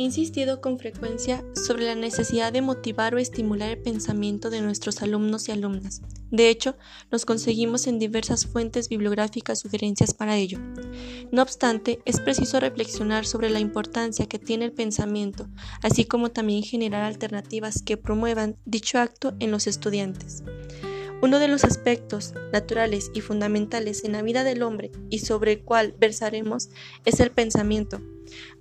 he insistido con frecuencia sobre la necesidad de motivar o estimular el pensamiento de nuestros alumnos y alumnas. De hecho, nos conseguimos en diversas fuentes bibliográficas sugerencias para ello. No obstante, es preciso reflexionar sobre la importancia que tiene el pensamiento, así como también generar alternativas que promuevan dicho acto en los estudiantes. Uno de los aspectos naturales y fundamentales en la vida del hombre y sobre el cual versaremos es el pensamiento.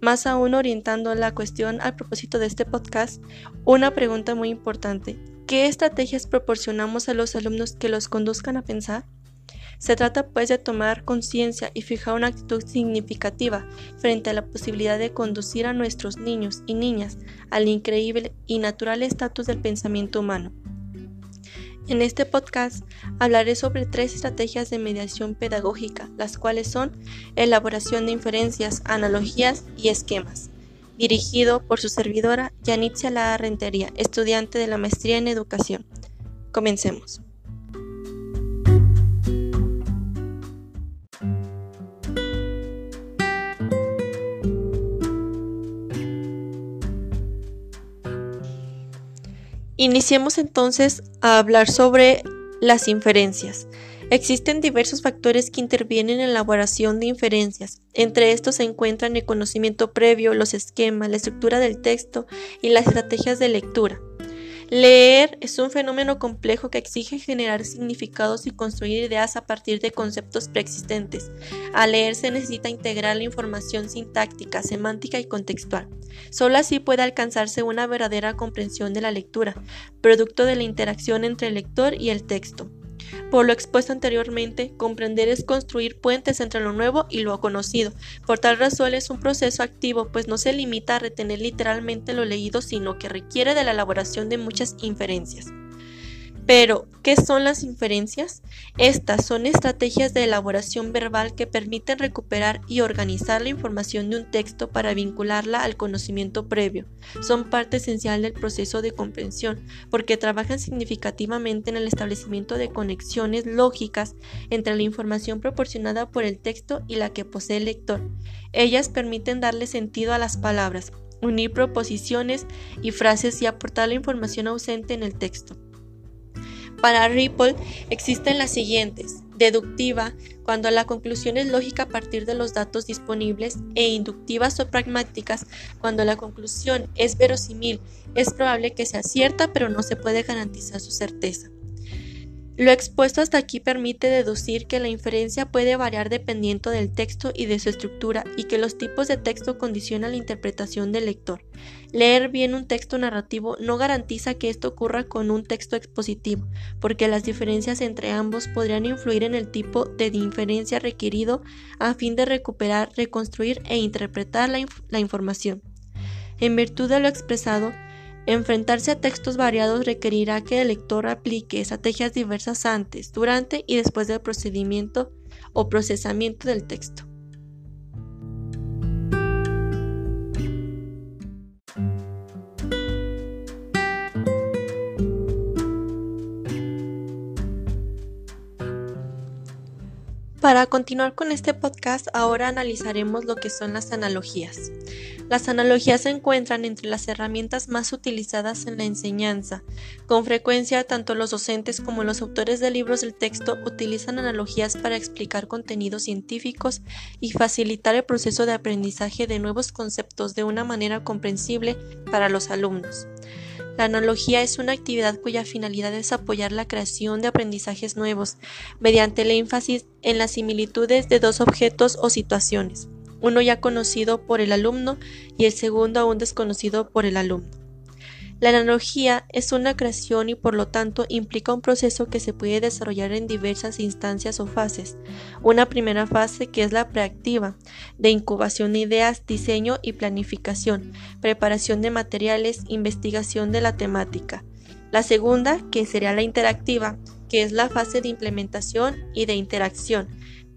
Más aún orientando la cuestión al propósito de este podcast, una pregunta muy importante. ¿Qué estrategias proporcionamos a los alumnos que los conduzcan a pensar? Se trata pues de tomar conciencia y fijar una actitud significativa frente a la posibilidad de conducir a nuestros niños y niñas al increíble y natural estatus del pensamiento humano. En este podcast hablaré sobre tres estrategias de mediación pedagógica, las cuales son elaboración de inferencias, analogías y esquemas. Dirigido por su servidora Yanitzia La Rentería, estudiante de la maestría en educación. Comencemos. Iniciemos entonces a hablar sobre las inferencias. Existen diversos factores que intervienen en la elaboración de inferencias. Entre estos se encuentran el conocimiento previo, los esquemas, la estructura del texto y las estrategias de lectura. Leer es un fenómeno complejo que exige generar significados y construir ideas a partir de conceptos preexistentes. Al leer se necesita integrar la información sintáctica, semántica y contextual. Solo así puede alcanzarse una verdadera comprensión de la lectura, producto de la interacción entre el lector y el texto. Por lo expuesto anteriormente, comprender es construir puentes entre lo nuevo y lo conocido. Por tal razón es un proceso activo, pues no se limita a retener literalmente lo leído, sino que requiere de la elaboración de muchas inferencias. Pero, ¿qué son las inferencias? Estas son estrategias de elaboración verbal que permiten recuperar y organizar la información de un texto para vincularla al conocimiento previo. Son parte esencial del proceso de comprensión porque trabajan significativamente en el establecimiento de conexiones lógicas entre la información proporcionada por el texto y la que posee el lector. Ellas permiten darle sentido a las palabras, unir proposiciones y frases y aportar la información ausente en el texto. Para Ripple existen las siguientes. Deductiva, cuando la conclusión es lógica a partir de los datos disponibles, e inductivas o pragmáticas, cuando la conclusión es verosímil, es probable que sea cierta, pero no se puede garantizar su certeza. Lo expuesto hasta aquí permite deducir que la inferencia puede variar dependiendo del texto y de su estructura y que los tipos de texto condicionan la interpretación del lector. Leer bien un texto narrativo no garantiza que esto ocurra con un texto expositivo, porque las diferencias entre ambos podrían influir en el tipo de inferencia requerido a fin de recuperar, reconstruir e interpretar la, información. En virtud de lo expresado, Enfrentarse a textos variados requerirá que el lector aplique estrategias diversas antes, durante y después del procedimiento o procesamiento del texto. Para continuar con este podcast, ahora analizaremos lo que son las analogías. Las analogías se encuentran entre las herramientas más utilizadas en la enseñanza. Con frecuencia, tanto los docentes como los autores de libros del texto utilizan analogías para explicar contenidos científicos y facilitar el proceso de aprendizaje de nuevos conceptos de una manera comprensible para los alumnos. La analogía es una actividad cuya finalidad es apoyar la creación de aprendizajes nuevos mediante el énfasis en las similitudes de dos objetos o situaciones uno ya conocido por el alumno y el segundo aún desconocido por el alumno. La analogía es una creación y por lo tanto implica un proceso que se puede desarrollar en diversas instancias o fases. Una primera fase que es la preactiva, de incubación de ideas, diseño y planificación, preparación de materiales, investigación de la temática. La segunda, que sería la interactiva, que es la fase de implementación y de interacción,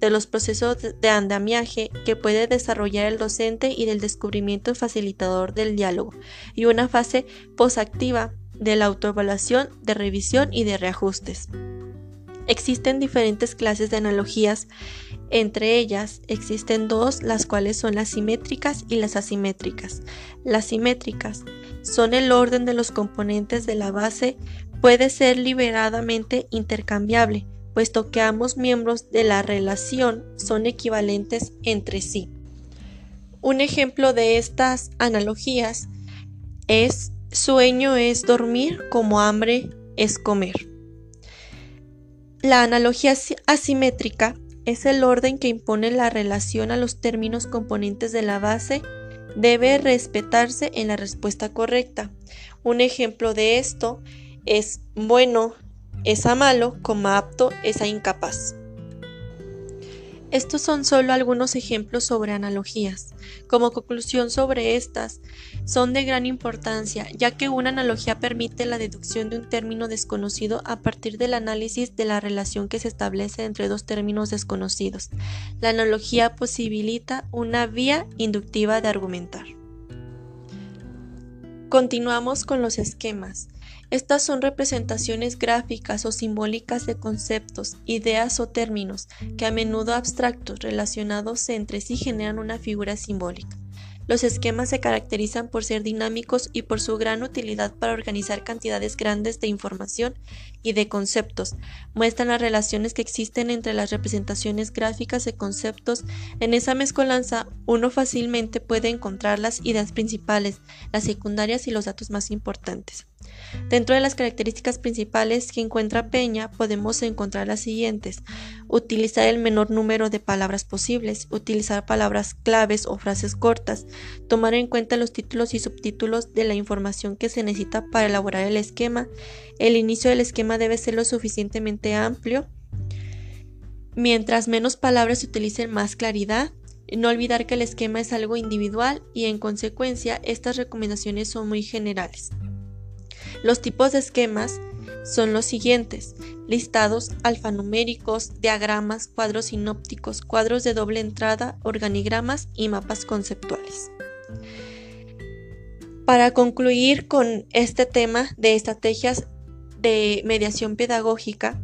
de los procesos de andamiaje que puede desarrollar el docente y del descubrimiento facilitador del diálogo, y una fase posactiva de la autoevaluación, de revisión y de reajustes. Existen diferentes clases de analogías Entre ellas existen dos, las cuales son las simétricas y las asimétricas. Las simétricas son el orden de los componentes de la base puede ser liberadamente intercambiable, puesto que ambos miembros de la relación son equivalentes entre sí. Un ejemplo de estas analogías es sueño es dormir como hambre es comer. La analogía asimétrica es el orden que impone la relación a los términos componentes de la base debe respetarse en la respuesta correcta. Un ejemplo de esto es bueno es a malo, como apto es a incapaz. Estos son solo algunos ejemplos sobre analogías. Como conclusión sobre estas, son de gran importancia, ya que una analogía permite la deducción de un término desconocido a partir del análisis de la relación que se establece entre dos términos desconocidos. La analogía posibilita una vía inductiva de argumentar. Continuamos con los esquemas. Estas son representaciones gráficas o simbólicas de conceptos, ideas o términos que a menudo abstractos relacionados entre sí generan una figura simbólica. Los esquemas se caracterizan por ser dinámicos y por su gran utilidad para organizar cantidades grandes de información y de conceptos. Muestran las relaciones que existen entre las representaciones gráficas de conceptos. En esa mezcolanza, uno fácilmente puede encontrar las ideas principales, las secundarias y los datos más importantes. Dentro de las características principales que encuentra Peña podemos encontrar las siguientes. Utilizar el menor número de palabras posibles, utilizar palabras claves o frases cortas, tomar en cuenta los títulos y subtítulos de la información que se necesita para elaborar el esquema. El inicio del esquema debe ser lo suficientemente amplio. Mientras menos palabras se utilicen, más claridad. No olvidar que el esquema es algo individual y en consecuencia estas recomendaciones son muy generales. Los tipos de esquemas son los siguientes: listados alfanuméricos, diagramas, cuadros sinópticos, cuadros de doble entrada, organigramas y mapas conceptuales. Para concluir con este tema de estrategias de mediación pedagógica,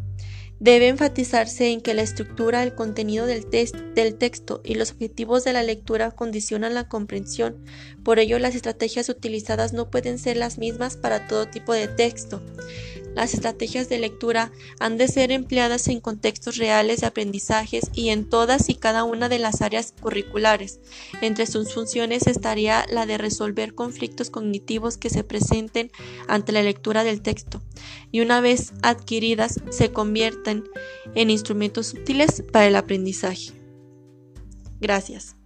Debe enfatizarse en que la estructura, el contenido del, texto y los objetivos de la lectura condicionan la comprensión, por ello las estrategias utilizadas no pueden ser las mismas para todo tipo de texto. Las estrategias de lectura han de ser empleadas en contextos reales de aprendizajes y en todas y cada una de las áreas curriculares. Entre sus funciones estaría la de resolver conflictos cognitivos que se presenten ante la lectura del texto y una vez adquiridas se convierten en instrumentos útiles para el aprendizaje. Gracias.